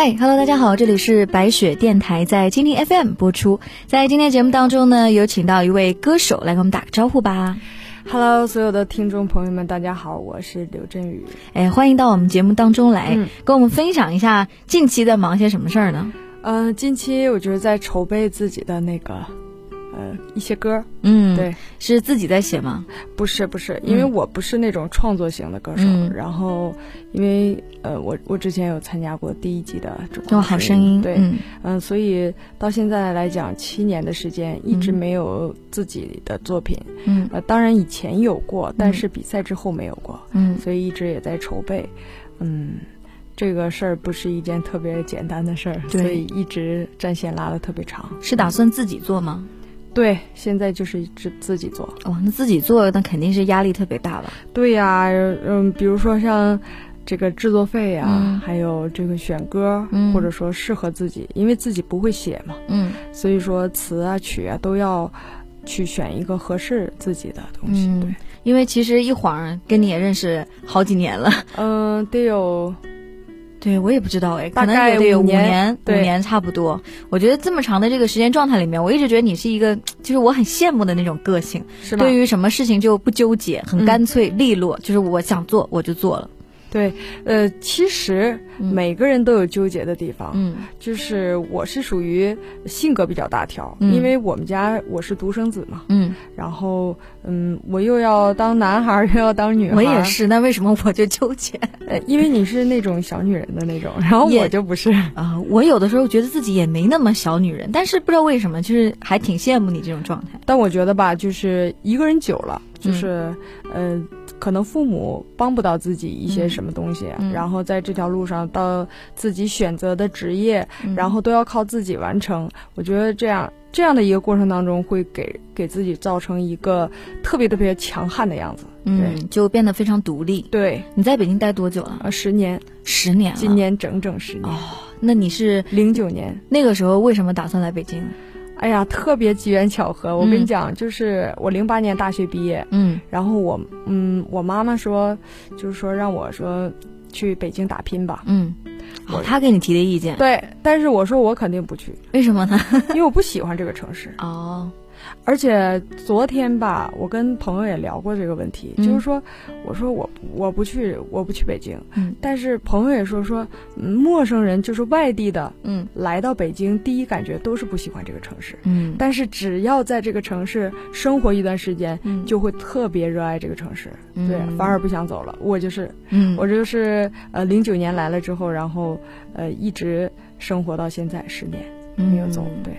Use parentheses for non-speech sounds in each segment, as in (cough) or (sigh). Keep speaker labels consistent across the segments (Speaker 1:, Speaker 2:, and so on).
Speaker 1: 嗨，Hello，大家好，这里是白雪电台，在蜻蜓 FM 播出。在今天节目当中呢，有请到一位歌手来给我们打个招呼吧。
Speaker 2: Hello，所有的听众朋友们，大家好，我是刘振宇。
Speaker 1: 哎，欢迎到我们节目当中来，
Speaker 2: 嗯
Speaker 1: 跟我们分享一下近期在忙些什么事儿呢？
Speaker 2: 嗯、近期我就是在筹备自己的那个呃一些歌，
Speaker 1: 嗯，
Speaker 2: 对，
Speaker 1: 是自己在写吗？
Speaker 2: 不是不是，因为我不是那种创作型的歌手，
Speaker 1: 嗯。
Speaker 2: 然后因为呃我我之前有参加过第一季的中
Speaker 1: 哦，好声音，
Speaker 2: 对，
Speaker 1: 嗯。
Speaker 2: 嗯、所以到现在来讲，七年的时间一直
Speaker 1: 嗯
Speaker 2: 没有自己的作品，
Speaker 1: 嗯。
Speaker 2: 呃，当然以前有过，但是比赛之后没有过，
Speaker 1: 嗯。
Speaker 2: 所以一直也在筹备，嗯。这个事儿不是一件特别简单的事儿，所以一直战线拉的特别长。
Speaker 1: 是打算自己做吗？
Speaker 2: 对，现在就是自自己做。
Speaker 1: 哦，那自己做那肯定是压力特别大吧？
Speaker 2: 对呀，嗯，比如说像这个制作费呀、
Speaker 1: 嗯
Speaker 2: 还有这个选歌，
Speaker 1: 嗯
Speaker 2: 或者说适合自己，因为自己不会写嘛，
Speaker 1: 嗯
Speaker 2: 所以说词啊曲啊都要去选一个合适自己的东西。
Speaker 1: 嗯
Speaker 2: 对，
Speaker 1: 因为其实一晃跟你也认识好几年了，
Speaker 2: 嗯、得有
Speaker 1: 对我也不知道哎，可能也得有五
Speaker 2: 五年
Speaker 1: 年，五年差不多。我觉得这么长的这个时间状态里面，我一直觉得你是一个，就是我很羡慕的那种个性，
Speaker 2: 是吧？
Speaker 1: 对于什么事情就不纠结，很
Speaker 2: 嗯
Speaker 1: 干脆利落，就是我想做我就做了。
Speaker 2: 对，呃，其实
Speaker 1: 嗯
Speaker 2: 每个人都有纠结的地方。
Speaker 1: 嗯
Speaker 2: 就是我是属于性格比较大条，
Speaker 1: 嗯
Speaker 2: 因为我们家我是独生子嘛，
Speaker 1: 嗯，
Speaker 2: 然后嗯，我又要当男孩儿，(laughs) 又要当女孩儿。
Speaker 1: 我也，是，那为什么我就纠结 (laughs)
Speaker 2: 呃，因为你是那种小女人的那种，然后我就不是。
Speaker 1: 啊、我有的时候觉得自己也没那么小女人，但是不知道为什么，就是还挺羡慕你这种状态。
Speaker 2: 但我觉得吧，就是一个人久了，
Speaker 1: 嗯
Speaker 2: 就是、呃，可能父母帮不到自己一些什么东西，
Speaker 1: 嗯
Speaker 2: 然后在这条路上到自己选择的职业，
Speaker 1: 嗯
Speaker 2: 然后都要靠自己完成。我觉得这样这样的一个过程当中，会给给自己造成一个特别特别强悍的样子。
Speaker 1: 嗯，就变得非常独立。
Speaker 2: 对，
Speaker 1: 你在北京待多久了？
Speaker 2: 呃，十年，
Speaker 1: 十年了。
Speaker 2: 今年整整十年，
Speaker 1: 哦，那你是
Speaker 2: 零九年。
Speaker 1: 那个时候为什么打算来北京？
Speaker 2: 哎呀，特别机缘巧合。我
Speaker 1: 嗯
Speaker 2: 跟你讲，就是我零八年大学毕业，
Speaker 1: 嗯
Speaker 2: 然后我嗯，我妈妈说，就是说让我说去北京打拼吧。
Speaker 1: 嗯，哦
Speaker 2: 我，
Speaker 1: 他给你提的意见，
Speaker 2: 对，但是我说我肯定不去，
Speaker 1: 为什么呢？
Speaker 2: 因为我不喜欢这个城市。(laughs)
Speaker 1: 哦，
Speaker 2: 而且昨天吧，我跟朋友也聊过这个问题，
Speaker 1: 嗯。
Speaker 2: 就是说，我说我我不去，我不去北京。
Speaker 1: 嗯。
Speaker 2: 但是朋友也说说，嗯陌生人就是外地的
Speaker 1: 嗯。
Speaker 2: 来到北京，第一感觉都是不喜欢这个城市。
Speaker 1: 嗯，
Speaker 2: 但是只要在这个城市生活一段时间，
Speaker 1: 嗯。
Speaker 2: 就会特别热爱这个城市，
Speaker 1: 嗯。
Speaker 2: 对，反而不想走了。我就是，
Speaker 1: 嗯，
Speaker 2: 我就是呃，零九年来了之后，然后呃，一直生活到现在十年没有走，
Speaker 1: 嗯。
Speaker 2: 对，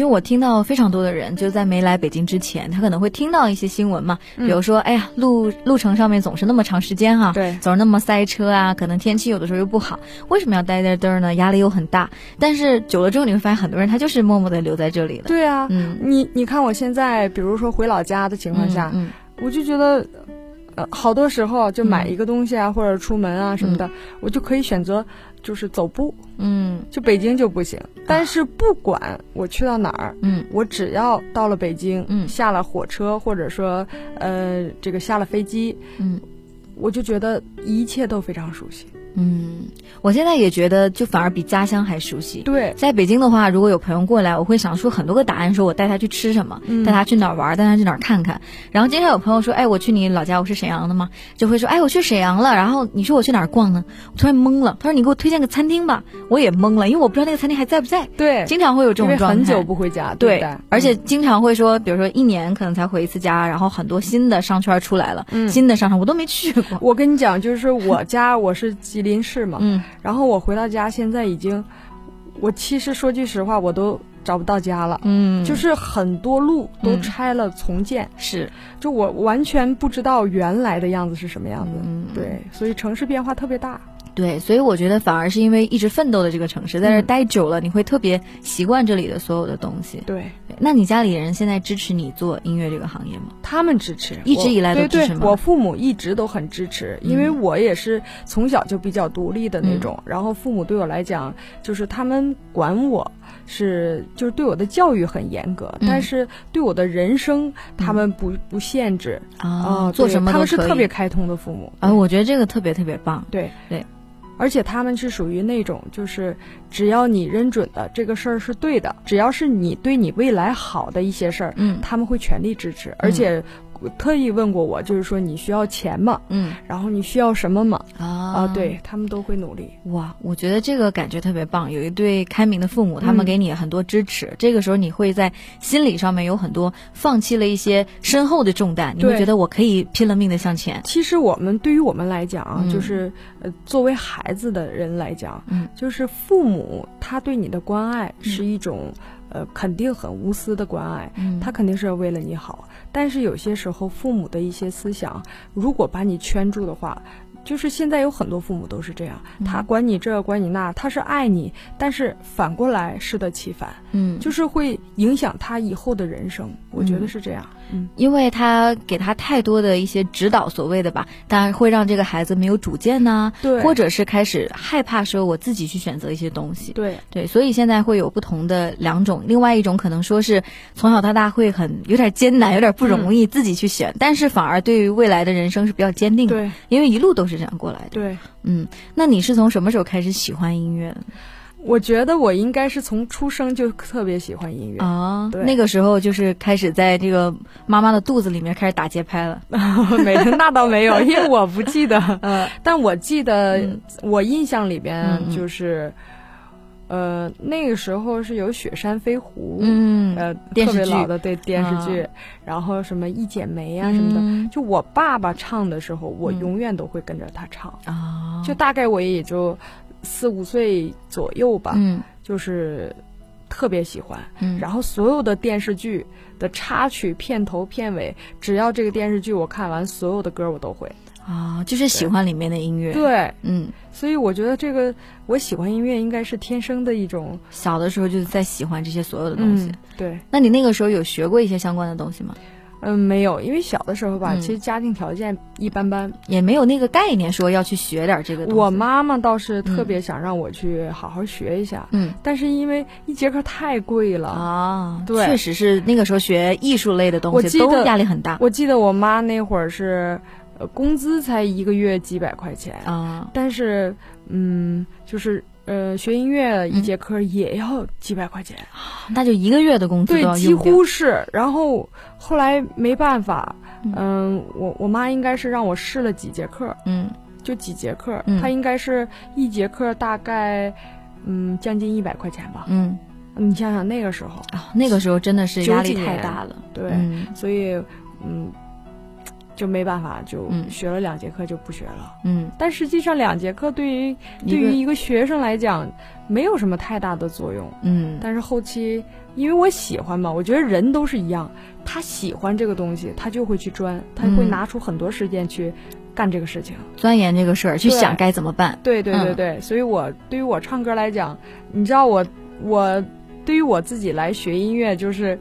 Speaker 1: 因为我听到非常多的人，就在没来北京之前，他可能会听到一些新闻嘛，
Speaker 2: 嗯
Speaker 1: 比如说，哎呀，路路程上面总是那么长时间哈、
Speaker 2: 对
Speaker 1: 总是那么塞车啊，可能天气有的时候又不好，为什么要待在这儿呢？压力又很大。但是久了之后，你会发现很多人他就是默默的留在这里了。
Speaker 2: 对啊，
Speaker 1: 嗯，
Speaker 2: 你你看我现在，比如说回老家的情况下，
Speaker 1: 嗯
Speaker 2: 我就觉得。呃，好多时候就买一个东西啊，或者出门啊什么的，我就可以选择就是走步，
Speaker 1: 嗯
Speaker 2: 就北京就不行。但是不管我去到哪儿，
Speaker 1: 嗯
Speaker 2: 我只要到了北京，
Speaker 1: 嗯
Speaker 2: 下了火车或者说呃这个下了飞机，
Speaker 1: 嗯
Speaker 2: 我就觉得一切都非常熟悉。
Speaker 1: 嗯，我现在也觉得，就反而比家乡还熟悉。
Speaker 2: 对，
Speaker 1: 在北京的话，如果有朋友过来，我会想出很多个答案，说我带他去吃什么，
Speaker 2: 嗯
Speaker 1: 带他去哪儿玩，带他去哪儿看看。然后经常有朋友说，哎，我去你老家，我是沈阳的吗，就会说，哎，我去沈阳了。然后你说我去哪儿逛呢？我突然懵了。他说你给我推荐个餐厅吧，我也懵了，因为我不知道那个餐厅还在不在。
Speaker 2: 对，
Speaker 1: 经常会有这种状态。
Speaker 2: 很久不回家，
Speaker 1: 对？而且经常会说，比如说一年可能才回一次家，然后很多新的商圈出来了，
Speaker 2: 嗯
Speaker 1: 新的商场我都没去过。
Speaker 2: 我跟你讲，就是我家我是吉林市嘛，
Speaker 1: 嗯。
Speaker 2: 然后我回到家，现在已经，我其实说句实话，我都找不到家了。
Speaker 1: 嗯，
Speaker 2: 就是很多路都
Speaker 1: 嗯。
Speaker 2: 拆了重建，
Speaker 1: 是。
Speaker 2: 就我完全不知道原来的样子是什么样子。
Speaker 1: 嗯。
Speaker 2: 对，所以城市变化特别大。
Speaker 1: 对，所以我觉得反而是因为一直奋斗的这个城市，在这待久了，你会特别习惯这里的所有的东西。
Speaker 2: 对
Speaker 1: 对那你家里人现在支持你做音乐这个行业吗？
Speaker 2: 他们支持，
Speaker 1: 一直以来都支持吗
Speaker 2: 对，我父母一直都很支持，因为我也是从小就比较独立的那种。
Speaker 1: 嗯
Speaker 2: 然后父母对我来讲，就是他们管我是就是对我的教育很严格，
Speaker 1: 嗯
Speaker 2: 但是对我的人生他们不、不限制
Speaker 1: 啊，
Speaker 2: 啊、
Speaker 1: 做什么。
Speaker 2: 他们是特别开通的父母。
Speaker 1: 啊，我觉得这个特别特别棒。
Speaker 2: 对
Speaker 1: 对，
Speaker 2: 而且他们是属于那种，就是只要你认准的这个事儿是对的，只要是你对你未来好的一些事儿，
Speaker 1: 嗯。
Speaker 2: 他们会全力支持，而且特意问过我，就是说你需要钱吗？
Speaker 1: 嗯
Speaker 2: 然后你需要什么吗？
Speaker 1: 啊
Speaker 2: 啊，对他们都会努力。
Speaker 1: 哇，我觉得这个感觉特别棒。有一对开明的父母，他们
Speaker 2: 嗯
Speaker 1: 给你很多支持。这个时候，你会在心理上面有很多放弃了一些身后的重担，你会觉得我可以拼了命的向前。
Speaker 2: 其实我们对于我们来讲啊，
Speaker 1: 嗯
Speaker 2: 就是呃，作为孩子的人来讲，
Speaker 1: 嗯，
Speaker 2: 就是父母他对你的关爱是一种、呃肯定很无私的关爱，
Speaker 1: 嗯
Speaker 2: 他肯定是为了你好。但是有些时候父母的一些思想，如果把你圈住的话。就是现在有很多父母都是这样，
Speaker 1: 嗯
Speaker 2: 他管你这管你那，他是爱你，但是反过来适得其反，
Speaker 1: 嗯，
Speaker 2: 就是会影响他以后的人生。我觉得是这样。嗯，
Speaker 1: 因为他给他太多的一些指导，所谓的吧，当然会让这个孩子没有主见呐、
Speaker 2: 对，
Speaker 1: 或者是开始害怕说我自己去选择一些东西。
Speaker 2: 对
Speaker 1: 对，所以现在会有不同的两种，另外一种可能说是从小到大会很有点艰难，有点不容易自己去选，但是反而对于未来的人生是比较坚定的，
Speaker 2: 对
Speaker 1: 因为一路都是这样过来的。
Speaker 2: 对。
Speaker 1: 嗯，那你是从什么时候开始喜欢音乐的？
Speaker 2: 我觉得我应该是从出生就特别喜欢音乐，
Speaker 1: 啊，
Speaker 2: 对。
Speaker 1: 那个时候就是开始在这个妈妈的肚子里面开始打节拍了。(laughs)
Speaker 2: 没那倒没有，(laughs) 因为我不记得，(laughs)
Speaker 1: 嗯，
Speaker 2: 但我记得
Speaker 1: 嗯
Speaker 2: 我印象里
Speaker 1: 嗯
Speaker 2: 边
Speaker 1: 嗯
Speaker 2: 就是，呃，那个时候是有《雪山飞狐》，
Speaker 1: 嗯，
Speaker 2: 呃，
Speaker 1: 电视剧
Speaker 2: 特别老的对电视剧，然后什么《一剪梅》啊什么的，
Speaker 1: 嗯
Speaker 2: 就我爸爸唱的时候，我
Speaker 1: 嗯。
Speaker 2: 永远都会跟着他唱，
Speaker 1: 啊，
Speaker 2: 就大概我也就四五岁左右吧，
Speaker 1: 嗯
Speaker 2: 就是特别喜欢。
Speaker 1: 嗯，
Speaker 2: 然后所有的电视剧的插曲、片头、片尾，只要这个电视剧我看完，所有的歌我都会。
Speaker 1: 啊，就是喜欢里面的音乐。，
Speaker 2: 对，
Speaker 1: 嗯，
Speaker 2: 所以我觉得这个我喜欢音乐应该是天生的一种
Speaker 1: 小的时候就是在喜欢这些所有的东西。
Speaker 2: 嗯对，
Speaker 1: 那你那个时候有学过一些相关的东西吗？
Speaker 2: 嗯，没有，因为小的时候吧，
Speaker 1: 嗯
Speaker 2: 其实家庭条件一般般。
Speaker 1: 也没有那个概念说要去学点这个东西。
Speaker 2: 我妈妈倒是特别想让我去好好学一下，
Speaker 1: 嗯
Speaker 2: 但是因为一节课太贵了。
Speaker 1: 啊，
Speaker 2: 对
Speaker 1: 确实是那个时候学艺术类的东西压力很大
Speaker 2: 我记得我妈那会儿是，呃，工资才一个月几百块钱，
Speaker 1: 啊。
Speaker 2: 但是，嗯，就是呃，学音乐一节课也要几百块钱，
Speaker 1: 那就一个月的工资
Speaker 2: 对，几。乎是。然后后来没办法，
Speaker 1: 嗯
Speaker 2: 嗯，我我妈应该是让我试了几节课，
Speaker 1: 嗯
Speaker 2: 就几节课，
Speaker 1: 嗯
Speaker 2: 她应该是一节课大概，嗯，将近一百块钱吧。
Speaker 1: 嗯
Speaker 2: 你想想那个时候，
Speaker 1: 啊，那个时候真的是压力太大了。
Speaker 2: 对，
Speaker 1: 嗯
Speaker 2: 所以嗯，就没办法，就
Speaker 1: 嗯
Speaker 2: 学了两节课就不学了。
Speaker 1: 嗯，
Speaker 2: 但实际上，两节课对于对于一个学生来讲，没有什么太大的作用。
Speaker 1: 嗯
Speaker 2: 但是后期，因为我喜欢嘛，我觉得人都是一样，他喜欢这个东西，他就会去钻，他会
Speaker 1: 嗯
Speaker 2: 拿出很多时间去干这个事情。
Speaker 1: 钻研这个事儿，去想该怎么办。
Speaker 2: 对对对
Speaker 1: 嗯
Speaker 2: 对，所以我对于我唱歌来讲，你知道我我对于我自己来学音乐，就是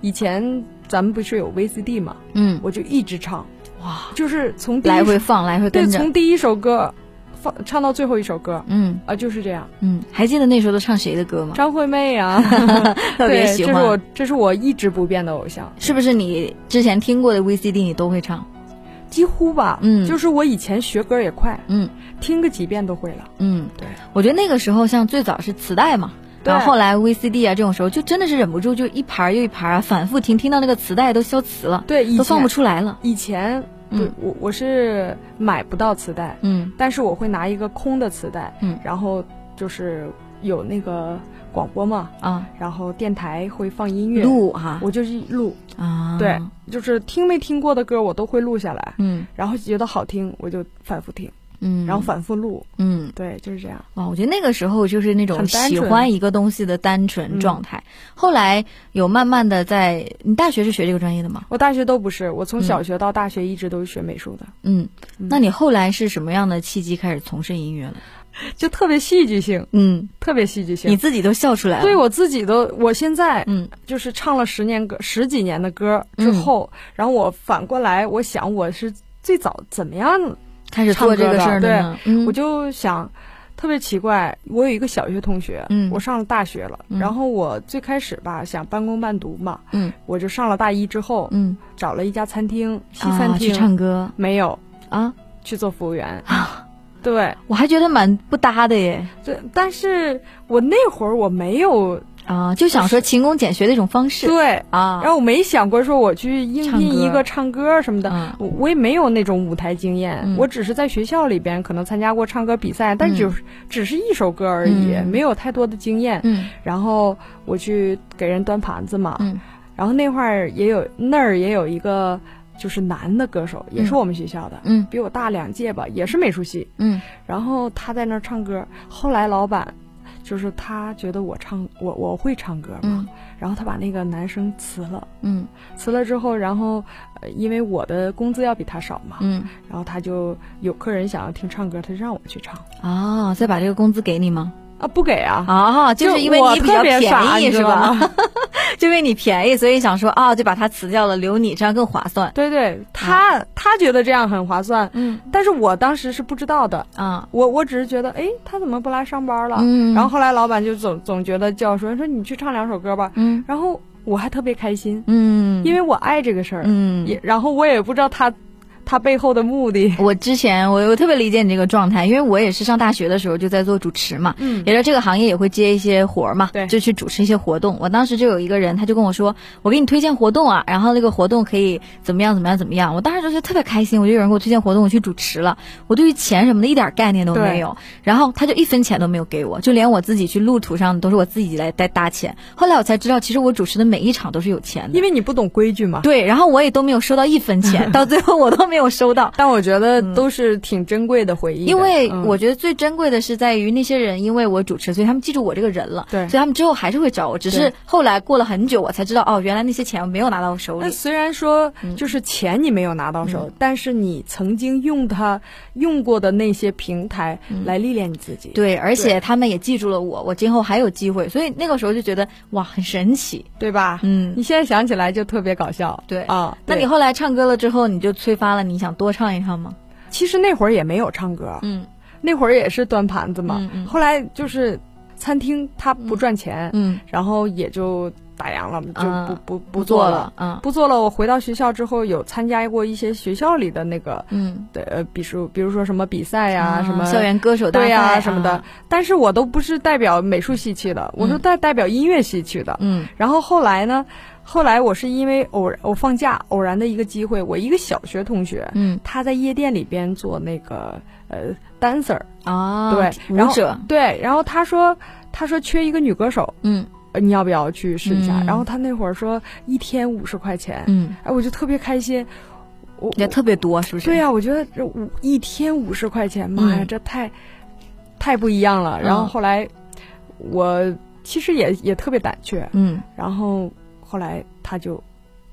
Speaker 2: 以前咱们不是有 VCD 嘛，
Speaker 1: 嗯，
Speaker 2: 我就一直唱，
Speaker 1: 哇，
Speaker 2: 就是从
Speaker 1: 来回放，来回
Speaker 2: 对。从第一首歌放唱到最后一首歌
Speaker 1: 嗯
Speaker 2: 啊，就是这样。
Speaker 1: 嗯，还记得那时候都唱谁的歌吗？
Speaker 2: 张惠妹啊，(laughs)
Speaker 1: 特别
Speaker 2: 对
Speaker 1: 喜欢。
Speaker 2: 这是我这是我一直不变的偶像，
Speaker 1: 是不是你之前听过的 VCD 你都会唱？
Speaker 2: 几乎吧，
Speaker 1: 嗯
Speaker 2: 就是我以前学歌也快，
Speaker 1: 嗯
Speaker 2: 听个几遍都会了。
Speaker 1: 嗯，
Speaker 2: 对，
Speaker 1: 我觉得那个时候像最早是磁带嘛。
Speaker 2: 对
Speaker 1: 然后后来 VCD 啊，这种时候就真的是忍不住，就一盘儿又一盘儿啊，反复听，听到那个磁带都消磁了，
Speaker 2: 对，以
Speaker 1: 都放不出来了。
Speaker 2: 以前，
Speaker 1: 嗯
Speaker 2: 对我我是买不到磁带，
Speaker 1: 嗯
Speaker 2: 但是我会拿一个空的磁带，
Speaker 1: 嗯
Speaker 2: 然后就是有那个广播嘛，
Speaker 1: 啊，
Speaker 2: 然后电台会放音乐，
Speaker 1: 录哈
Speaker 2: 我就是录，
Speaker 1: 啊，
Speaker 2: 对，就是听没听过的歌我都会录下来，
Speaker 1: 嗯
Speaker 2: 然后觉得好听我就反复听，
Speaker 1: 嗯，
Speaker 2: 然后反复录，
Speaker 1: 嗯。
Speaker 2: 对，就是这样。
Speaker 1: 哇，我觉得那个时候就是那种
Speaker 2: 很单纯
Speaker 1: 喜欢一个东西的单纯
Speaker 2: 嗯
Speaker 1: 状态。后来有慢慢的在，你大学是学这个专业的吗？
Speaker 2: 我大学都不是，我从
Speaker 1: 嗯
Speaker 2: 小学到大学一直都是学美术的，
Speaker 1: 嗯，
Speaker 2: 嗯
Speaker 1: 那你后来是什么样的契机开始从事音乐了？(laughs)
Speaker 2: 就特别戏剧性，
Speaker 1: 嗯，
Speaker 2: 特别戏剧性你。
Speaker 1: 自己都笑出来了。
Speaker 2: 对我自己都，我现在
Speaker 1: 嗯
Speaker 2: 就是唱了十年歌、十几年的歌之后，然后我反过来，我想我是最早怎么样，
Speaker 1: 开始做这个事儿的呢？嗯，
Speaker 2: 我就想。特别奇怪，我有一个小学同学，
Speaker 1: 嗯
Speaker 2: 我上了大学了，
Speaker 1: 嗯
Speaker 2: 然后我最开始吧想半工半读嘛，
Speaker 1: 嗯
Speaker 2: 我就上了大一之后，
Speaker 1: 嗯
Speaker 2: 找了一家餐厅，西
Speaker 1: 啊，
Speaker 2: 餐厅，
Speaker 1: 去唱歌
Speaker 2: 没有
Speaker 1: 啊
Speaker 2: 去做服务员啊，对，
Speaker 1: 我还觉得蛮不搭的耶。
Speaker 2: 这但是我那会儿我没有
Speaker 1: 啊，就想说勤工俭学的一种方式。
Speaker 2: 对
Speaker 1: 啊，
Speaker 2: 然后我没想过说我去应聘一个唱歌。什么的，
Speaker 1: 嗯。
Speaker 2: 我我也没有那种舞台经验，
Speaker 1: 嗯。
Speaker 2: 我只是在学校里边可能参加过唱歌比赛，但只、只是一首歌而已，
Speaker 1: 嗯。
Speaker 2: 没有太多的经验。
Speaker 1: 嗯。
Speaker 2: 然后我去给人端盘子嘛，
Speaker 1: 嗯。
Speaker 2: 然后那会儿也有那儿也有一个就是男的歌手，也是我们学校的，
Speaker 1: 嗯。
Speaker 2: 比我大两届吧，也是美术系。
Speaker 1: 嗯。
Speaker 2: 然后他在那儿唱歌，后来老板就是他觉得我唱我我会唱歌嘛，
Speaker 1: 嗯。
Speaker 2: 然后他把那个男生辞了，
Speaker 1: 嗯。
Speaker 2: 辞了之后，然后呃因为我的工资要比他少嘛，
Speaker 1: 嗯。
Speaker 2: 然后他就有客人想要听唱歌，他就让我去唱。
Speaker 1: 哦，再把这个工资给你吗？
Speaker 2: 啊，不给啊。
Speaker 1: 啊，就是因为你比较
Speaker 2: 特别傻
Speaker 1: 便宜是吧？(laughs) 就因为你便宜，所以想说啊，就把它辞掉了，留你，这样更划算。
Speaker 2: 对对，他、他觉得这样很划算，
Speaker 1: 嗯
Speaker 2: 但是我当时是不知道的，
Speaker 1: 啊
Speaker 2: 我我只是觉得，哎，他怎么不来上班了？
Speaker 1: 嗯
Speaker 2: 然后后来老板就总总觉得叫说说你去唱两首歌吧，
Speaker 1: 嗯
Speaker 2: 然后我还特别开心，
Speaker 1: 嗯，
Speaker 2: 因为我爱这个事儿，
Speaker 1: 嗯
Speaker 2: 也然后我也不知道他他背后的目的，
Speaker 1: 我之前我我特别理解你这个状态，因为我也是上大学的时候就在做主持嘛，
Speaker 2: 嗯
Speaker 1: 也在这个行业也会接一些活儿嘛，
Speaker 2: 对
Speaker 1: 就去主持一些活动。我当时就有一个人，他就跟我说，我给你推荐活动啊，然后那个活动可以怎么样怎么样怎么样。我当时就觉得特别开心，我就有人给我推荐活动，我去主持了。我对于钱什么的一点概念都没有，然后他就一分钱都没有给我，就连我自己去路途上都是我自己来带搭钱。后来我才知道，其实我主持的每一场都是有钱的
Speaker 2: 因。为你不懂规矩嘛。
Speaker 1: 对，然后我也都没有收到一分钱，(laughs) 到最后我都没有收到。
Speaker 2: 但我觉得都是挺珍贵的回忆的，
Speaker 1: 因为
Speaker 2: 嗯
Speaker 1: 我觉得最珍贵的是在于那些人，因为我主持，所以他们记住我这个人了。
Speaker 2: 对
Speaker 1: 所以他们之后还是会找我，只是后来过了很久，我才知道哦，原来那些钱我没有拿到手里。
Speaker 2: 那虽然说
Speaker 1: 嗯
Speaker 2: 就是钱你没有拿到手，但是你曾经用它用过的那些平台来历练你自己，
Speaker 1: 嗯对，而且他们也记住了我，我今后还有机会，所以那个时候就觉得哇，很神奇。
Speaker 2: 对吧？
Speaker 1: 嗯
Speaker 2: 你现在想起来就特别搞笑，
Speaker 1: 对
Speaker 2: 啊。对
Speaker 1: 那你后来唱歌了之后，你就催发了你想多唱一唱吗？
Speaker 2: 其实那会儿也没有唱歌，
Speaker 1: 嗯
Speaker 2: 那会儿也是端盘子嘛。
Speaker 1: 嗯嗯
Speaker 2: 后来就是餐厅它不赚钱，
Speaker 1: 嗯，
Speaker 2: 然后也就打烊了，就不、
Speaker 1: 啊
Speaker 2: 不
Speaker 1: 不
Speaker 2: 做
Speaker 1: 了，嗯
Speaker 2: 不做了。我回到学校之后，有参加过一些学校里的那个
Speaker 1: 嗯
Speaker 2: 的呃，比如比如说什么比赛呀、
Speaker 1: 啊
Speaker 2: 什么
Speaker 1: 校园歌手大
Speaker 2: 赛呀、
Speaker 1: 赛
Speaker 2: 什么的
Speaker 1: 啊。
Speaker 2: 但是我都不是代表美术系去的，我是
Speaker 1: 嗯
Speaker 2: 代代表音乐系去的。
Speaker 1: 嗯
Speaker 2: 然后后来呢，后来我是因为偶然我放假偶然的一个机会，我一个小学同学，
Speaker 1: 嗯。
Speaker 2: 他在夜店里边做那个呃 dancer，
Speaker 1: 啊，
Speaker 2: 对，然后
Speaker 1: 舞者，
Speaker 2: 对，然后他说他说缺一个女歌手，你要不要去试一下？
Speaker 1: 嗯。
Speaker 2: 然后他那会儿说一天五十块钱，
Speaker 1: 嗯，
Speaker 2: 哎，我就特别开心。我
Speaker 1: 也特别多，是不是？
Speaker 2: 对呀、我觉得这五一天五十块钱，妈呀，
Speaker 1: 嗯。
Speaker 2: 这太太不一样了。然后
Speaker 1: 嗯。
Speaker 2: 后来我其实也也特别胆怯，
Speaker 1: 嗯。
Speaker 2: 然后后来他就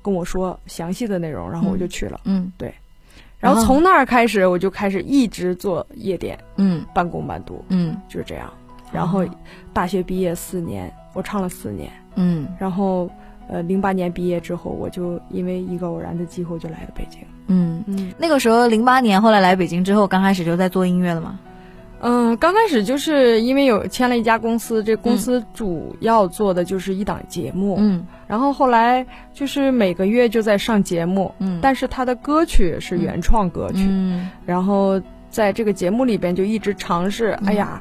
Speaker 2: 跟我说详细的内容，然后我就去了。
Speaker 1: 嗯
Speaker 2: 然后
Speaker 1: 然后
Speaker 2: 从那儿开始，我就开始一直做夜店，
Speaker 1: 嗯
Speaker 2: 半工半读，
Speaker 1: 嗯
Speaker 2: 就是这样。然后
Speaker 1: 哦
Speaker 2: 大学毕业四年，我唱了四年。
Speaker 1: 嗯
Speaker 2: 然后呃，零八年毕业之后，我就因为一个偶然的机会就来了北京。
Speaker 1: 嗯。
Speaker 2: 嗯
Speaker 1: 那个时候，零八年后来来北京之后，刚开始就在做音乐了吗？
Speaker 2: 嗯，刚开始就是因为有签了一家公司，这公司主要做的就是一档节目，
Speaker 1: 嗯
Speaker 2: 然后后来就是每个月就在上节目，
Speaker 1: 嗯。
Speaker 2: 但是他的歌曲是原创歌曲，
Speaker 1: 嗯。
Speaker 2: 然后在这个节目里边就一直尝试，
Speaker 1: 嗯。
Speaker 2: 哎呀。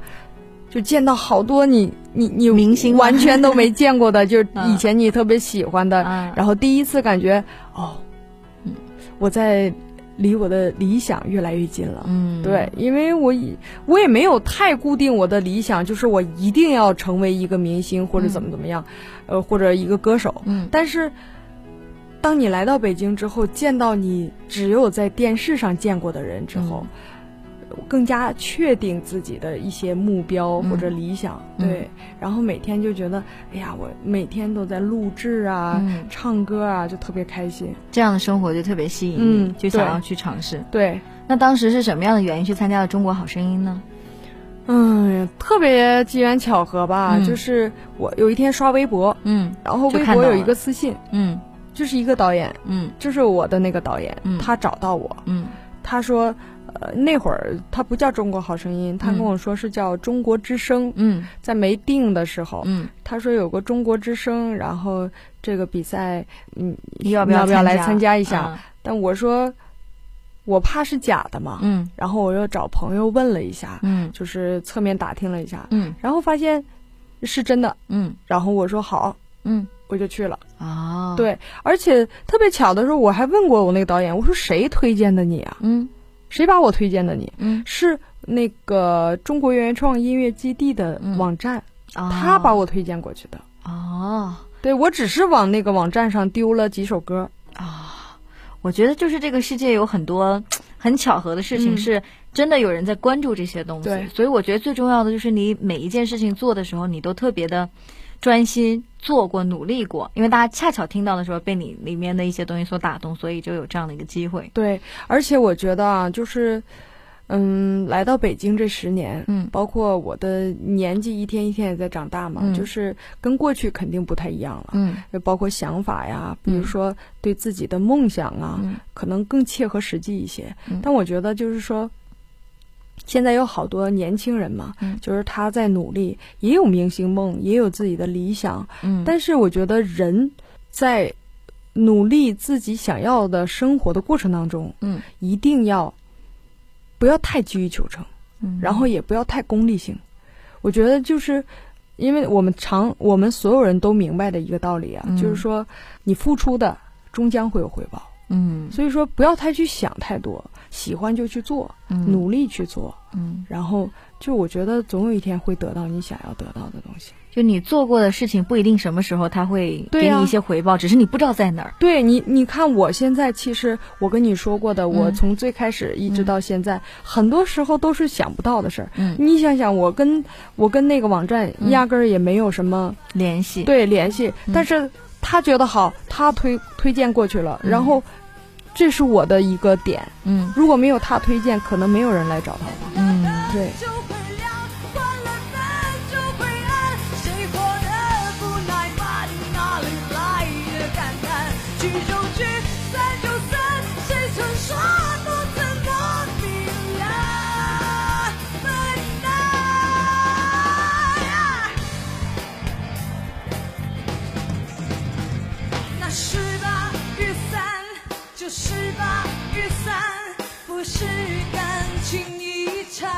Speaker 2: 就见到好多你你你
Speaker 1: 明星
Speaker 2: 完全都没见过的，(laughs) 就以前你特别喜欢的，
Speaker 1: 啊
Speaker 2: 然后第一次感觉哦
Speaker 1: 嗯，
Speaker 2: 我在离我的理想越来越近了。
Speaker 1: 嗯。
Speaker 2: 对，因为我以我也没有太固定我的理想，就是我一定要成为一个明星或者怎么怎么样，呃，或者一个歌手。
Speaker 1: 嗯
Speaker 2: 但是，当你来到北京之后，见到你只有在电视上见过的人之后，更加确定自己的一些目标或者理想。
Speaker 1: 嗯
Speaker 2: 对，然后每天就觉得，哎呀，我每天都在录制啊、
Speaker 1: 嗯
Speaker 2: 唱歌啊，就特别开心。
Speaker 1: 这样的生活就特别吸引你，
Speaker 2: 嗯
Speaker 1: 就想要去尝试。
Speaker 2: 对，
Speaker 1: 那当时是什么样的原因去参加了《中国好声音》呢？
Speaker 2: 嗯，特别机缘巧合吧，
Speaker 1: 嗯
Speaker 2: 就是我有一天刷微博，
Speaker 1: 嗯
Speaker 2: 然后微博有一个私信，
Speaker 1: 嗯
Speaker 2: 就是一个导演，
Speaker 1: 嗯
Speaker 2: 就是我的那个导演，
Speaker 1: 嗯
Speaker 2: 他找到我，
Speaker 1: 嗯
Speaker 2: 他说，呃，那会儿他不叫《中国好声音》，他
Speaker 1: 嗯
Speaker 2: 跟我说是叫《中国之声》。
Speaker 1: 嗯
Speaker 2: 在没定的时候，
Speaker 1: 嗯，
Speaker 2: 他说有个《中国之声》，然后这个比赛，嗯，
Speaker 1: 你要不
Speaker 2: 要不要来
Speaker 1: 参
Speaker 2: 参加一下？
Speaker 1: 啊
Speaker 2: 但我说，我怕是假的嘛，
Speaker 1: 嗯。
Speaker 2: 然后我又找朋友问了一下，
Speaker 1: 嗯。
Speaker 2: 就是侧面打听了一下，
Speaker 1: 嗯。
Speaker 2: 然后发现是真的，
Speaker 1: 嗯。
Speaker 2: 然后我说好，
Speaker 1: 嗯，
Speaker 2: 我就去了。
Speaker 1: 哦，，
Speaker 2: 对，而且特别巧的时候，我还问过我那个导演，我说谁推荐的你啊？
Speaker 1: 嗯。
Speaker 2: 谁把我推荐的你？
Speaker 1: 嗯，
Speaker 2: 是那个中国原创音乐基地的
Speaker 1: 嗯。
Speaker 2: 网站，
Speaker 1: 哦
Speaker 2: 他把我推荐过去的。
Speaker 1: 哦
Speaker 2: 对我只是往那个网站上丢了几首歌。
Speaker 1: 啊，我觉得就是这个世界有很多很巧合的事情，
Speaker 2: 嗯
Speaker 1: 是真的有人在关注这些东西。
Speaker 2: 对
Speaker 1: 所以我觉得最重要的就是你每一件事情做的时候，你都特别的专心做过、努力过，因为大家恰巧听到的时候被你里面的一些东西所打动，所以就有这样的一个机会。
Speaker 2: 对，而且我觉得啊，就是，嗯，来到北京这十年，
Speaker 1: 嗯。
Speaker 2: 包括我的年纪一天一天也在长大嘛，
Speaker 1: 嗯。
Speaker 2: 就是跟过去肯定不太一样了。
Speaker 1: 嗯。
Speaker 2: 包括想法呀，比如
Speaker 1: 嗯
Speaker 2: 说对自己的梦想啊，
Speaker 1: 嗯。
Speaker 2: 可能更切合实际一些。
Speaker 1: 嗯。
Speaker 2: 但我觉得就是说，现在有好多年轻人嘛，
Speaker 1: 嗯。
Speaker 2: 就是他在努力，也有明星梦，也有自己的理想，
Speaker 1: 嗯，
Speaker 2: 但是我觉得人在努力自己想要的生活的过程当中，
Speaker 1: 嗯。
Speaker 2: 一定要不要太急于求成，
Speaker 1: 嗯
Speaker 2: 然后也不要太功利性。我觉得就是。因为我们常我们所有人都明白的一个道理啊，
Speaker 1: 嗯
Speaker 2: 就是说你付出的终将会有回报，
Speaker 1: 嗯。
Speaker 2: 所以说不要太去想太多，喜欢就去做，
Speaker 1: 嗯。
Speaker 2: 努力去做，
Speaker 1: 嗯，
Speaker 2: 然后就我觉得总有一天会得到你想要得到的东西。
Speaker 1: 就你做过的事情不一定什么时候他会给你一些回报，只是你不知道在哪儿。
Speaker 2: 对你，你看我现在其实我跟你说过的，我
Speaker 1: 嗯
Speaker 2: 从最开始一直到现在，很多时候都是想不到的事儿。
Speaker 1: 嗯，
Speaker 2: 你想想，我跟我跟那个网站
Speaker 1: 嗯。
Speaker 2: 压根儿也没有什么
Speaker 1: 联系。
Speaker 2: 对联系，
Speaker 1: 嗯。
Speaker 2: 但是他觉得好，他推推荐过去了，
Speaker 1: 嗯。
Speaker 2: 然后这是我的一个点。
Speaker 1: 嗯
Speaker 2: 如果没有他推荐，可能没有人来找他了。
Speaker 1: 嗯，
Speaker 2: 对。
Speaker 3: 是吧，雨伞不是感情遗产。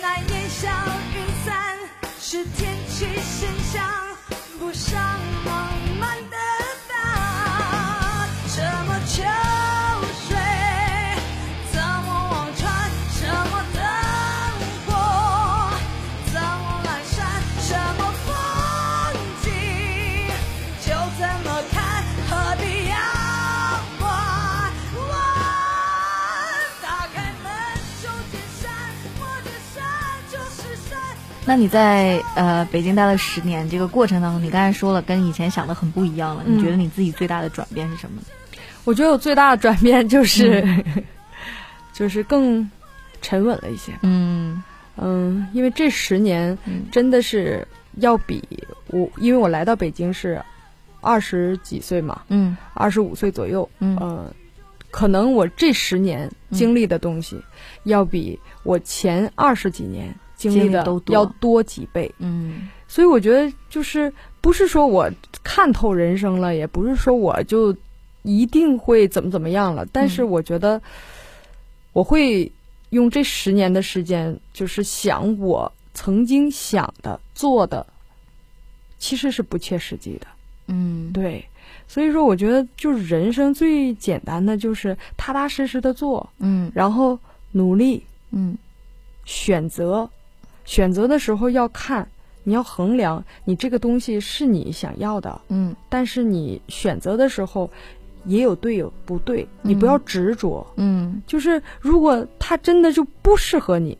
Speaker 3: 那烟消云散是天气现象，不上网
Speaker 1: 那你在呃北京待了十年，这个过程当中，你刚才说了跟以前想的很不一样了，
Speaker 2: 嗯
Speaker 1: 你觉得你自己最大的转变是什么？
Speaker 2: 我觉得我最大的转变就是，(laughs) 就是更沉稳了一些。
Speaker 1: 嗯。
Speaker 2: 嗯，因为这十年
Speaker 1: 嗯。
Speaker 2: 真的是要比我，因为我来到北京是二十几岁嘛，
Speaker 1: 嗯。
Speaker 2: 二十五岁左右，
Speaker 1: 嗯。
Speaker 2: 呃，可能我这十年经历的东西，要比我前二十几年经历的要多几倍。
Speaker 1: 嗯。
Speaker 2: 所以我觉得就是不是说我看透人生了，也不是说我就一定会怎么怎么样了，但是我觉得我会用这十年的时间，就是想我曾经想的、做的，其实是不切实际的。
Speaker 1: 嗯，
Speaker 2: 对，所以说我觉得就是人生最简单的就是踏踏实实的做，
Speaker 1: 嗯。
Speaker 2: 然后努力
Speaker 1: 嗯。
Speaker 2: 选择，选择的时候要看，你要衡量你这个东西是你想要的，
Speaker 1: 嗯
Speaker 2: 但是你选择的时候也有对有不对，你不要执着。
Speaker 1: 嗯
Speaker 2: 就是如果它真的就不适合你，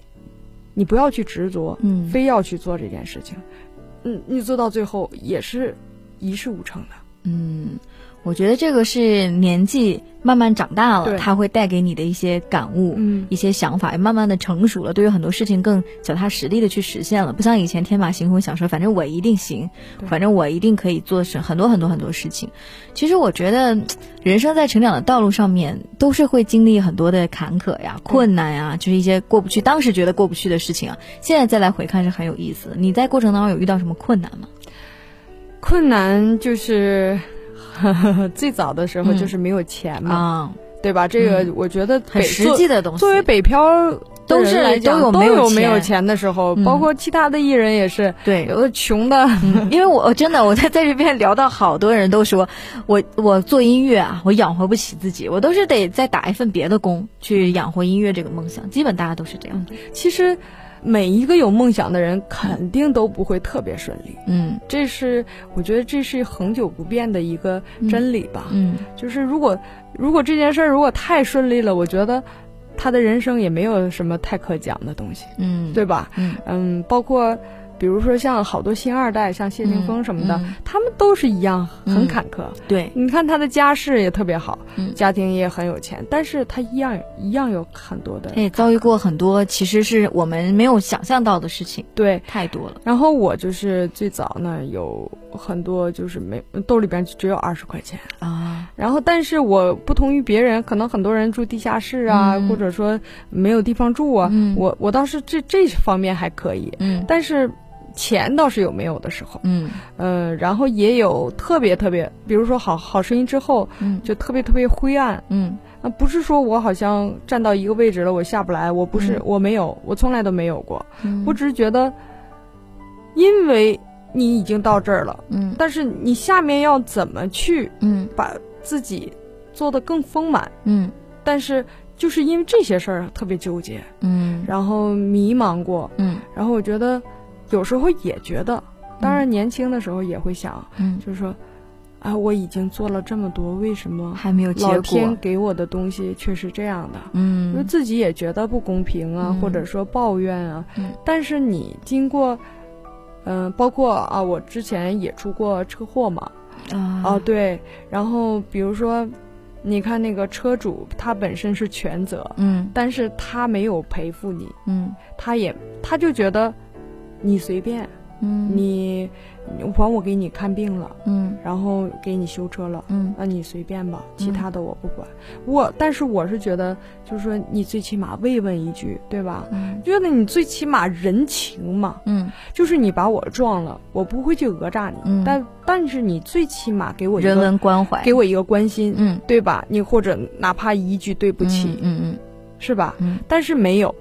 Speaker 2: 你不要去执着，
Speaker 1: 嗯，
Speaker 2: 非要去做这件事情。嗯，你做到最后也是一事无成的。
Speaker 1: 嗯，我觉得这个是年纪慢慢长大了，
Speaker 2: 对
Speaker 1: 它会带给你的一些感悟，
Speaker 2: 嗯
Speaker 1: 一些想法，也慢慢的成熟了，对于很多事情更脚踏实地的去实现了，不像以前天马行空想说，反正我一定行，反正我一定可以做成很多很多很多事情。其实我觉得，人生在成长的道路上面，都是会经历很多的坎坷呀、困难呀，就是一些过不去，当时觉得过不去的事情啊，现在再来回看是很有意思。你在过程当中有遇到什么困难吗？
Speaker 2: 困难就是最早的时候
Speaker 1: 嗯
Speaker 2: 就是没有钱嘛，
Speaker 1: 嗯，
Speaker 2: 对吧？这个
Speaker 1: 嗯
Speaker 2: 我觉得
Speaker 1: 很实际的东西。
Speaker 2: 作为北漂
Speaker 1: 都是
Speaker 2: 都
Speaker 1: 都有没有
Speaker 2: 有没有
Speaker 1: 钱
Speaker 2: 钱的时候，
Speaker 1: 嗯
Speaker 2: 包括其他的艺人也是，
Speaker 1: 对，
Speaker 2: 有的穷的，
Speaker 1: 嗯，因为我真的我在在这边聊到好多人都说我我做音乐啊，我养活不起自己，我都是得再打一份别的工去养活音乐这个梦想。基本大家都是这样。
Speaker 2: 其实每一个有梦想的人肯定都不会特别顺利，
Speaker 1: 嗯。
Speaker 2: 这是我觉得这是恒久不变的一个真理吧。
Speaker 1: 嗯
Speaker 2: 就是如果如果这件事儿如果太顺利了，我觉得他的人生也没有什么太可讲的东西，
Speaker 1: 嗯，
Speaker 2: 对吧？
Speaker 1: 嗯。
Speaker 2: 嗯，包括比如说像好多新二代，像谢霆锋什么的，
Speaker 1: 嗯
Speaker 2: 他们都是一样很
Speaker 1: 嗯
Speaker 2: 坎坷。
Speaker 1: 对，
Speaker 2: 你看他的家世也特别好，
Speaker 1: 嗯。
Speaker 2: 家庭也很有钱，但是他一样一样有很多的
Speaker 1: 他也遭遇过很多其实是我们没有想象到的事情，
Speaker 2: 对。
Speaker 1: 太多了。
Speaker 2: 然后我就是最早呢有很多就是没兜里边只有二十块钱，
Speaker 1: 啊，
Speaker 2: 然后但是我不同于别人，可能很多人住地下室啊，
Speaker 1: 嗯。
Speaker 2: 或者说没有地方住啊，
Speaker 1: 嗯。
Speaker 2: 我我倒是这这方面还可以，
Speaker 1: 嗯。
Speaker 2: 但是钱倒是有没有的时候，
Speaker 1: 嗯。
Speaker 2: 呃、然后也有特别特别，比如说好好声音之后
Speaker 1: 嗯。
Speaker 2: 就特别特别灰暗，
Speaker 1: 嗯。
Speaker 2: 那，不是说我好像站到一个位置了，我下不来，我不是，
Speaker 1: 嗯。
Speaker 2: 我没有，我从来都没有过，
Speaker 1: 嗯，
Speaker 2: 我只是觉得，因为你已经到这儿了，
Speaker 1: 嗯。
Speaker 2: 但是你下面要怎么去
Speaker 1: 嗯。
Speaker 2: 把自己做得更丰满？
Speaker 1: 嗯。
Speaker 2: 但是就是因为这些事儿特别纠结，
Speaker 1: 嗯。
Speaker 2: 然后迷茫过，
Speaker 1: 嗯。
Speaker 2: 然后我觉得有时候也觉得，当然年轻的时候也会想，
Speaker 1: 嗯，
Speaker 2: 就是说，啊，我已经做了这么多，为什么
Speaker 1: 还没有结
Speaker 2: 老天
Speaker 1: 果。
Speaker 2: 给我的东西却是这样的？
Speaker 1: 嗯。
Speaker 2: 就自己也觉得不公平啊，
Speaker 1: 嗯。
Speaker 2: 或者说抱怨啊。
Speaker 1: 嗯。
Speaker 2: 但是你经过，嗯、包括啊，我之前也出过车祸嘛，
Speaker 1: 啊。
Speaker 2: 哦，对，然后比如说，你看那个车主他本身是全责，
Speaker 1: 嗯。
Speaker 2: 但是他没有赔付你，
Speaker 1: 嗯。
Speaker 2: 他也他就觉得你随便，
Speaker 1: 嗯
Speaker 2: 你管我给你看病了，
Speaker 1: 嗯
Speaker 2: 然后给你修车了。
Speaker 1: 嗯
Speaker 2: 那你随便吧，其
Speaker 1: 嗯
Speaker 2: 他的我不管。我，但是我是觉得，就是说，你最起码慰问一句，对吧？
Speaker 1: 嗯
Speaker 2: 觉得你最起码人情嘛，
Speaker 1: 嗯
Speaker 2: 就是你把我撞了，我不会去讹诈你，
Speaker 1: 嗯
Speaker 2: 但但是你最起码给我一
Speaker 1: 人文关怀，
Speaker 2: 给我一个关心，
Speaker 1: 嗯
Speaker 2: 对吧？你或者哪怕一句对不起，
Speaker 1: 嗯嗯
Speaker 2: 是吧？
Speaker 1: 嗯
Speaker 2: 但是没有，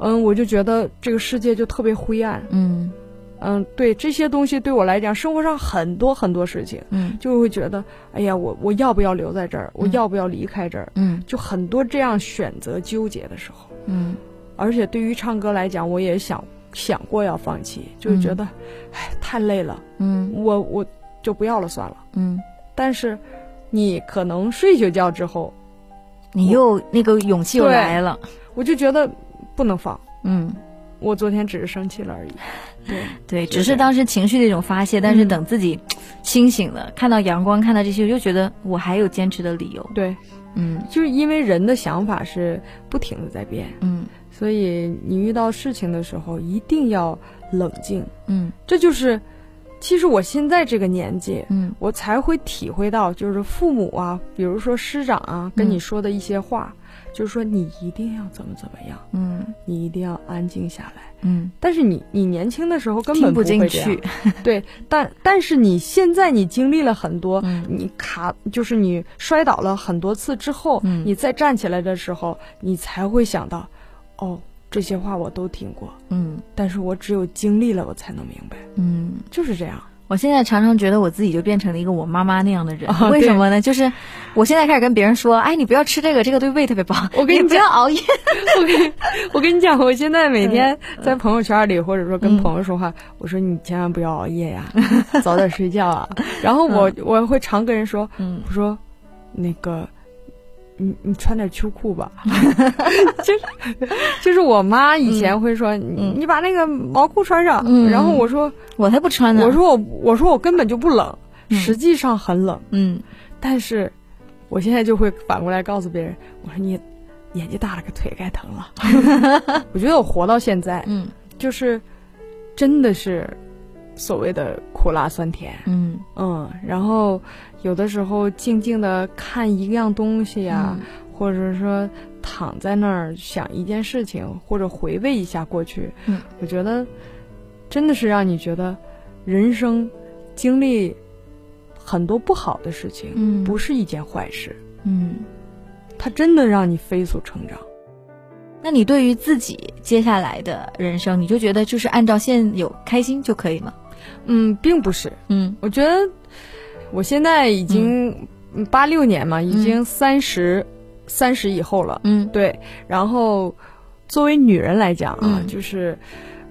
Speaker 2: 嗯，我就觉得这个世界就特别灰暗，
Speaker 1: 嗯。
Speaker 2: 嗯，对这些东西对我来讲，生活上很多很多事情，
Speaker 1: 嗯。
Speaker 2: 就会觉得，哎呀，我我要不要留在这儿？我
Speaker 1: 嗯。
Speaker 2: 要不要离开这儿？
Speaker 1: 嗯。
Speaker 2: 就很多这样选择纠结的时候，
Speaker 1: 嗯。
Speaker 2: 而且对于唱歌来讲，我也想想过要放弃，就是觉得，哎，太累了，
Speaker 1: 嗯。
Speaker 2: 我我就不要了算了。
Speaker 1: 嗯，
Speaker 2: 但是，你可能睡一觉之后，
Speaker 1: 你又那个勇气又来了，
Speaker 2: 我就觉得不能放。
Speaker 1: 嗯。
Speaker 2: 我昨天只是生气了而已。(laughs) 对，
Speaker 1: 对，只是当时情绪的一种发泄，但是
Speaker 2: 嗯
Speaker 1: 等自己清醒了，看到阳光，看到这些，我就觉得我还有坚持的理由。
Speaker 2: 对，
Speaker 1: 嗯
Speaker 2: 就是因为人的想法是不停的在变，
Speaker 1: 嗯
Speaker 2: 所以你遇到事情的时候一定要冷静。
Speaker 1: 嗯
Speaker 2: 这就是，其实我现在这个年纪，
Speaker 1: 嗯
Speaker 2: 我才会体会到，就是父母啊，比如说师长啊，跟你说的一些话，就是说你一定要怎么怎么样，
Speaker 1: 嗯
Speaker 2: 你一定要安静下来。
Speaker 1: 嗯，
Speaker 2: 但是你你年轻的时候根
Speaker 1: 本不进去。
Speaker 2: 对，但但是你现在你经历了很多，
Speaker 1: 嗯
Speaker 2: 你卡就是你摔倒了很多次之后，
Speaker 1: 嗯
Speaker 2: 你再站起来的时候，你才会想到，哦，这些话我都听过，
Speaker 1: 嗯
Speaker 2: 但是我只有经历了，我才能明白，
Speaker 1: 嗯，
Speaker 2: 就是这样。
Speaker 1: 我现在常常觉得我自己就变成了一个我妈妈那样的人，
Speaker 2: 啊
Speaker 1: 为什么呢？就是我现在开始跟别人说，哎，你不要吃这个，这个对胃特别不好，
Speaker 2: 我跟你
Speaker 1: 不要熬夜。(laughs)
Speaker 2: 我跟我跟你讲，我现在每天在朋友圈里，或者说跟朋友说话，我说你千万不要熬夜呀，早点睡觉啊。(laughs) 然后我我会常跟人说，
Speaker 1: 嗯
Speaker 2: 我说那个。你你穿点秋裤吧，(laughs) 就是就是我妈以前会说、你你把那个毛裤穿上，
Speaker 1: 嗯
Speaker 2: 然后我说
Speaker 1: 我才不穿呢。
Speaker 2: 我说我我说我根本就不冷，
Speaker 1: 嗯
Speaker 2: 实际上很冷，
Speaker 1: 嗯
Speaker 2: 但是我现在就会反过来告诉别人，我说你年纪大了，个腿该疼了。(laughs) 我觉得我活到现在，
Speaker 1: 嗯
Speaker 2: 就是真的是所谓的苦辣酸甜，
Speaker 1: 嗯
Speaker 2: 嗯，然后有的时候静静的看一样东西呀、或者说躺在那儿想一件事情，或者回味一下过去，
Speaker 1: 嗯，
Speaker 2: 我觉得真的是让你觉得人生经历很多不好的事情，
Speaker 1: 嗯
Speaker 2: 不是一件坏事。
Speaker 1: 嗯
Speaker 2: 它真的让你飞速成长。
Speaker 1: 那你对于自己接下来的人生，你就觉得就是按照现有开心就可以吗？
Speaker 2: 嗯，并不是，
Speaker 1: 嗯
Speaker 2: 我觉得我现在已经八六年嘛，已经三十三十以后了，
Speaker 1: 嗯
Speaker 2: 对。然后作为女人来讲啊，
Speaker 1: 嗯
Speaker 2: 就是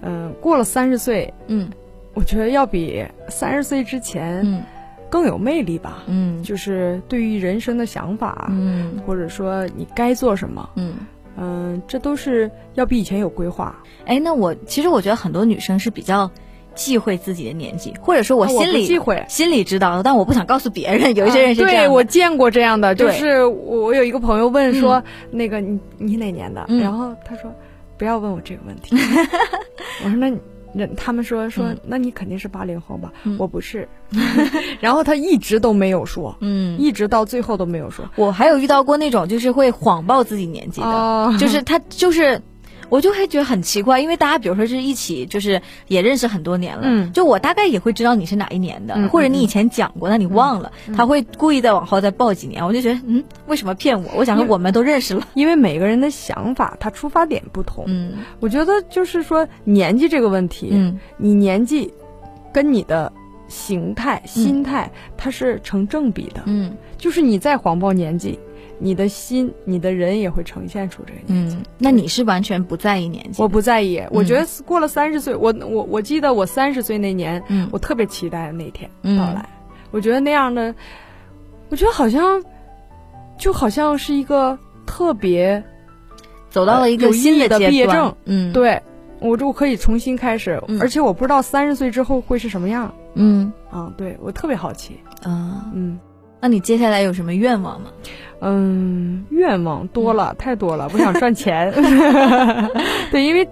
Speaker 2: 嗯、过了三十岁，
Speaker 1: 嗯
Speaker 2: 我觉得要比三十岁之前
Speaker 1: 嗯
Speaker 2: 更有魅力吧。
Speaker 1: 嗯
Speaker 2: 就是对于人生的想法，
Speaker 1: 嗯
Speaker 2: 或者说你该做什么，
Speaker 1: 嗯。
Speaker 2: 嗯、这都是要比以前有规划。
Speaker 1: 哎，那我其实我觉得很多女生是比较忌讳自己的年纪，或者说我心里、
Speaker 2: 忌讳
Speaker 1: 心里知道，但我不想告诉别人。有一些人是这样的、
Speaker 2: 对我见过这样的，就是我我有一个朋友问说，那个你你哪年的？
Speaker 1: 嗯
Speaker 2: 然后他说不要问我这个问题。(laughs) 我说那你那他们说说、
Speaker 1: 嗯
Speaker 2: 那你肯定是八零后吧？
Speaker 1: 嗯
Speaker 2: 我不是。(laughs) (laughs) 然后他一直都没有说，
Speaker 1: 嗯，
Speaker 2: 一直到最后都没有说。
Speaker 1: 我还有遇到过那种就是会谎报自己年纪的，
Speaker 2: 哦
Speaker 1: 就是他就是。我就会觉得很奇怪，因为大家比如说是一起，就是也认识很多年了，
Speaker 2: 嗯。
Speaker 1: 就我大概也会知道你是哪一年的，
Speaker 2: 嗯。
Speaker 1: 或者你以前讲过，那你忘了，他会故意再往后再报几年，我就觉得，嗯，为什么骗我？我想说我们都认识了，
Speaker 2: 因为每个人的想法，他出发点不同。
Speaker 1: 嗯。
Speaker 2: 我觉得就是说年纪这个问题，
Speaker 1: 嗯。
Speaker 2: 你年纪跟你的形态、心态，它是成正比的。
Speaker 1: 嗯。
Speaker 2: 就是你再谎报年纪，你的心、你的人也会呈现出这个年纪。
Speaker 1: 嗯，那你是完全不在意年纪？
Speaker 2: 我不在意，我觉得过了三十岁，我我我记得我三十岁那年，
Speaker 1: 嗯
Speaker 2: 我特别期待那天
Speaker 1: 嗯
Speaker 2: 到来。我觉得那样的，我觉得好像就好像是一个特别
Speaker 1: 走到了一个新阶段
Speaker 2: 毕业证，
Speaker 1: 嗯，，
Speaker 2: 对我就可以重新开始，
Speaker 1: 嗯
Speaker 2: 而且我不知道三十岁之后会是什么样
Speaker 1: 嗯
Speaker 2: 啊！对我特别好奇，
Speaker 1: 啊，
Speaker 2: 嗯。
Speaker 1: 那你接下来有什么愿望吗？
Speaker 2: 嗯，愿望多了，太多了，我想赚钱。(laughs) 对，因为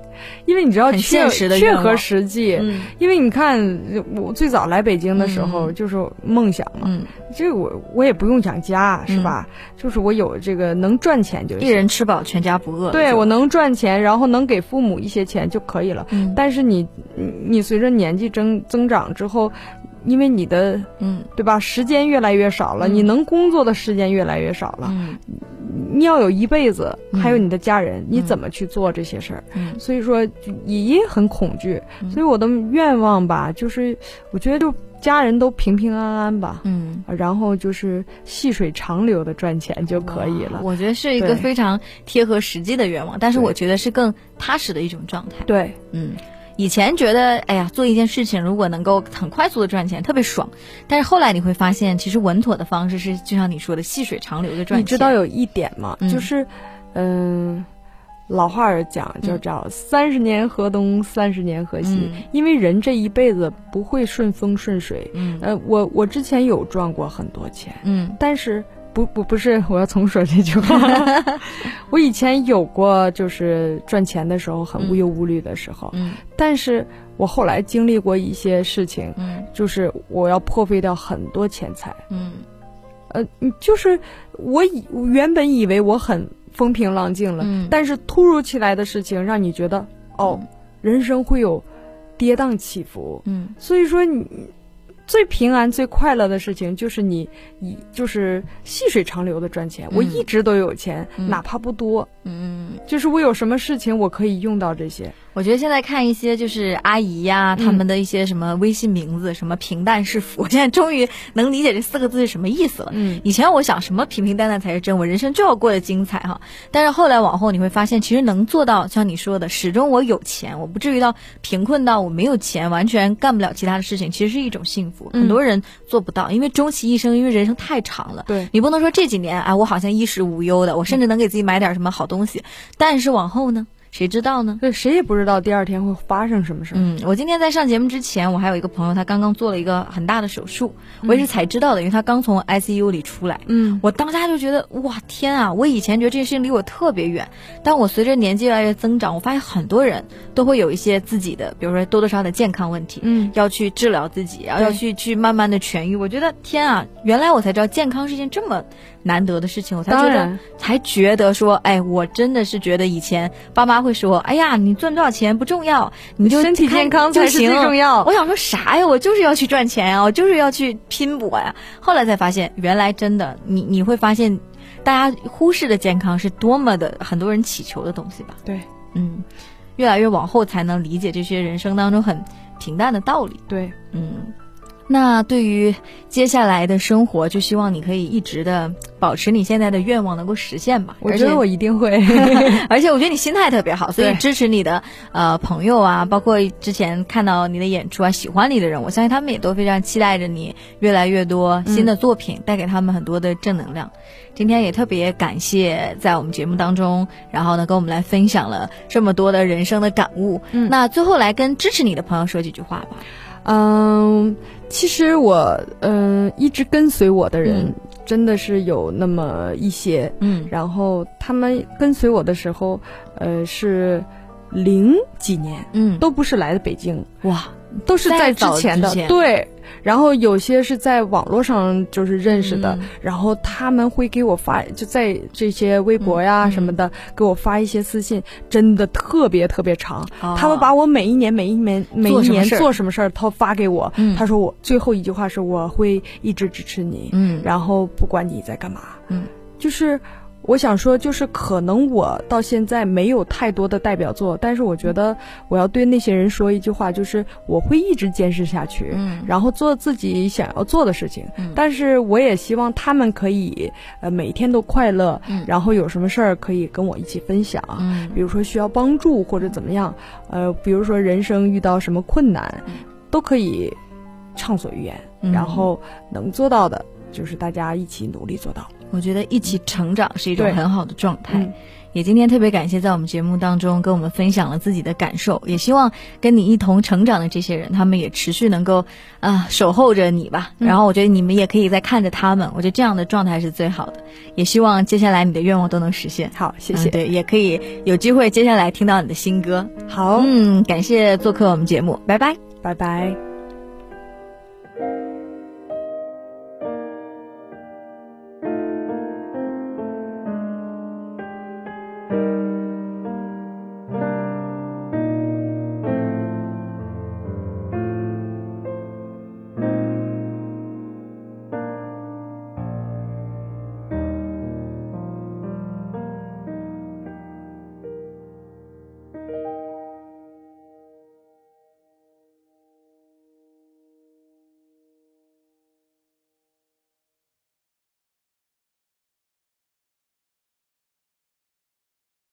Speaker 2: 因为你知道
Speaker 1: 很
Speaker 2: 切
Speaker 1: 现实的
Speaker 2: 切合实际。
Speaker 1: 嗯
Speaker 2: 因为你看，我最早来北京的时候
Speaker 1: 嗯
Speaker 2: 就是梦想嘛，
Speaker 1: 嗯，
Speaker 2: 这个我我也不用养家，是吧？就是我有这个能赚钱就
Speaker 1: 一。人吃饱全家不饿。
Speaker 2: 对我能赚钱，然后能给父母一些钱就可以了。
Speaker 1: 嗯
Speaker 2: 但是你你你随着年纪增增长之后，因为你的
Speaker 1: 嗯
Speaker 2: 对吧，时间越来越少了，
Speaker 1: 嗯
Speaker 2: 你能工作的时间越来越少了。
Speaker 1: 嗯
Speaker 2: 你要有一辈子，
Speaker 1: 嗯
Speaker 2: 还有你的家人，你怎么去做这些事儿？
Speaker 1: 嗯
Speaker 2: 所以说就也也很恐惧。
Speaker 1: 嗯
Speaker 2: 所以我的愿望吧，就是我觉得就家人都平平安安吧，
Speaker 1: 嗯。
Speaker 2: 然后就是细水长流的赚钱就可以了。
Speaker 1: 我觉得是一个非常贴合实际的愿望，但是我觉得是更踏实的一种状态。
Speaker 2: 对，
Speaker 1: 嗯，以前觉得，哎呀，做一件事情如果能够很快速的赚钱，特别爽。但是后来你会发现，其实稳妥的方式是，就像你说的，细水长流的赚钱。
Speaker 2: 你知道有一点吗？
Speaker 1: 嗯
Speaker 2: 就是，嗯。老话儿讲就叫“三十年河东，三十年河西”
Speaker 1: 嗯
Speaker 2: 因为人这一辈子不会顺风顺水。
Speaker 1: 嗯
Speaker 2: 呃，我我之前有赚过很多钱，
Speaker 1: 嗯
Speaker 2: 但是不不不是，我要重说这句话。(laughs) 我以前有过，就是赚钱的时候很无忧无虑的时候，
Speaker 1: 嗯。
Speaker 2: 但是我后来经历过一些事情，
Speaker 1: 嗯。
Speaker 2: 就是我要破费掉很多钱财。
Speaker 1: 嗯。
Speaker 2: 呃，你就是我以原本以为我很风平浪静了，
Speaker 1: 嗯。
Speaker 2: 但是突如其来的事情让你觉得，哦，人生会有跌宕起伏。
Speaker 1: 嗯。
Speaker 2: 所以说你最平安、最快乐的事情就是你以就是细水长流的赚钱。我一直都有钱，
Speaker 1: 嗯
Speaker 2: 哪怕不多，
Speaker 1: 嗯。
Speaker 2: 就是我有什么事情我可以用到这些。
Speaker 1: 我觉得现在看一些就是阿姨呀、
Speaker 2: 嗯
Speaker 1: 他们的一些什么微信名字，什么平淡是福，(laughs) 我现在终于能理解这四个字是什么意思了。
Speaker 2: 嗯
Speaker 1: 以前我想什么平平淡淡才是真，我人生就要过得精彩哈。但是后来往后你会发现，其实能做到像你说的，始终我有钱，我不至于到贫困到我没有钱，完全干不了其他的事情，其实是一种幸福。
Speaker 2: 嗯
Speaker 1: 很多人做不到，因为终其一生，因为人生太长了。
Speaker 2: 对。
Speaker 1: 你不能说这几年啊，我好像衣食无忧的，我甚至能给自己买点什么好东西，但是往后呢，谁知道呢？
Speaker 2: 对，谁也不知道第二天会发生什么事儿。
Speaker 1: 嗯，我今天在上节目之前，我还有一个朋友，他刚刚做了一个很大的手术，我也是才知道的，因为他刚从 ICU 里出来。
Speaker 2: 嗯
Speaker 1: 我当下就觉得，哇天啊！我以前觉得这件事情离我特别远，但我随着年纪越来越增长，我发现很多人都会有一些自己的，比如说多多少少的健康问题，
Speaker 2: 嗯
Speaker 1: 要去治疗自己，然后要去去慢慢的痊愈。我觉得天啊，原来我才知道健康是一件这么难得的事情，我才觉得才觉得说，哎，我真的是觉得以前爸妈会说，哎呀，你赚多少钱不重要，你就
Speaker 2: 身体健康才是最重要
Speaker 1: 我想说啥呀？我就是要去赚钱呀，我就是要去拼搏呀。后来才发现，原来真的，你你会发现。大家忽视的健康是多么的很多人祈求的东西吧。
Speaker 2: 对
Speaker 1: 嗯，越来越往后才能理解这些人生当中很平淡的道理。
Speaker 2: 对，
Speaker 1: 嗯，那对于接下来的生活，就希望你可以一直的保持你现在的愿望能够实现吧。
Speaker 2: 我觉得我一定会。(laughs)
Speaker 1: 而且我觉得你心态特别好，所以支持你的呃朋友啊，包括之前看到你的演出啊，喜欢你的人，我相信他们也都非常期待着你越来越多新的作品，带给他们很多的正能量。今天也特别感谢在我们节目当中，然后呢跟我们来分享了这么多的人生的感悟。
Speaker 2: 嗯
Speaker 1: 那最后来跟支持你的朋友说几句话吧。
Speaker 2: 嗯，其实我嗯一直跟随我的人
Speaker 1: 嗯。
Speaker 2: 真的是有那么一些，
Speaker 1: 嗯。
Speaker 2: 然后他们跟随我的时候，呃是零几年，
Speaker 1: 嗯，
Speaker 2: 都不是来的北京，
Speaker 1: 哇，
Speaker 2: 都是在之前的对。然后有些是在网络上就是认识的，
Speaker 1: 嗯。
Speaker 2: 然后他们会给我发，就在这些微博呀
Speaker 1: 嗯
Speaker 2: 什么的，给我发一些私信，真的特别特别长。
Speaker 1: 哦。
Speaker 2: 他们把我每一年每一年每一年
Speaker 1: 做什么事儿？
Speaker 2: 他发给我。
Speaker 1: 嗯。
Speaker 2: 他说我最后一句话是我会一直支持你，
Speaker 1: 嗯。
Speaker 2: 然后不管你在干嘛，
Speaker 1: 嗯，
Speaker 2: 就是我想说，就是可能我到现在没有太多的代表作，但是我觉得我要对那些人说一句话，就是我会一直坚持下去，
Speaker 1: 嗯
Speaker 2: 然后做自己想要做的事情。
Speaker 1: 嗯
Speaker 2: 但是我也希望他们可以呃每天都快乐，
Speaker 1: 嗯
Speaker 2: 然后有什么事儿可以跟我一起分享。
Speaker 1: 嗯
Speaker 2: 比如说需要帮助或者怎么样，呃，比如说人生遇到什么困难，都可以畅所欲言，
Speaker 1: 嗯
Speaker 2: 然后能做到的，就是大家一起努力做到。
Speaker 1: 我觉得一起成长是一种很好的状态。
Speaker 2: 嗯
Speaker 1: 也今天特别感谢在我们节目当中跟我们分享了自己的感受，也希望跟你一同成长的这些人，他们也持续能够啊、守候着你吧。
Speaker 2: 嗯
Speaker 1: 然后我觉得你们也可以在看着他们，我觉得这样的状态是最好的。也希望接下来你的愿望都能实现。
Speaker 2: 好，谢谢。
Speaker 1: 嗯对，也可以有机会接下来听到你的新歌。
Speaker 2: 好，
Speaker 1: 嗯，感谢做客我们节目，拜拜。
Speaker 2: 拜拜。